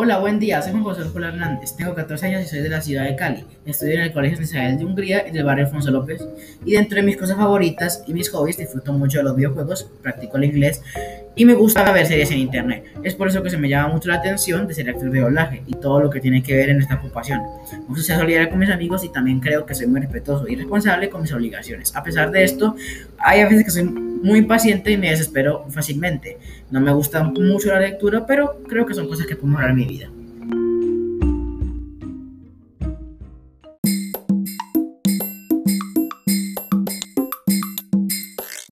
Hola, buen día. Soy Juan José Escolar Hernández. Tengo 14 años y soy de la ciudad de Cali. Estudio en el Colegio Israel de Hungría y del barrio Alfonso López. Y dentro de mis cosas favoritas y mis hobbies disfruto mucho de los videojuegos, practico el inglés y me gusta ver series en internet. Es por eso que se me llama mucho la atención de ser actor de doblaje y todo lo que tiene que ver en esta ocupación. Me gusta solidario con mis amigos y también creo que soy muy respetuoso y responsable con mis obligaciones. A pesar de esto, hay veces que soy muy impaciente y me desespero fácilmente. No me gusta mucho la lectura, pero creo que son cosas que puedo mejorar en mi vida.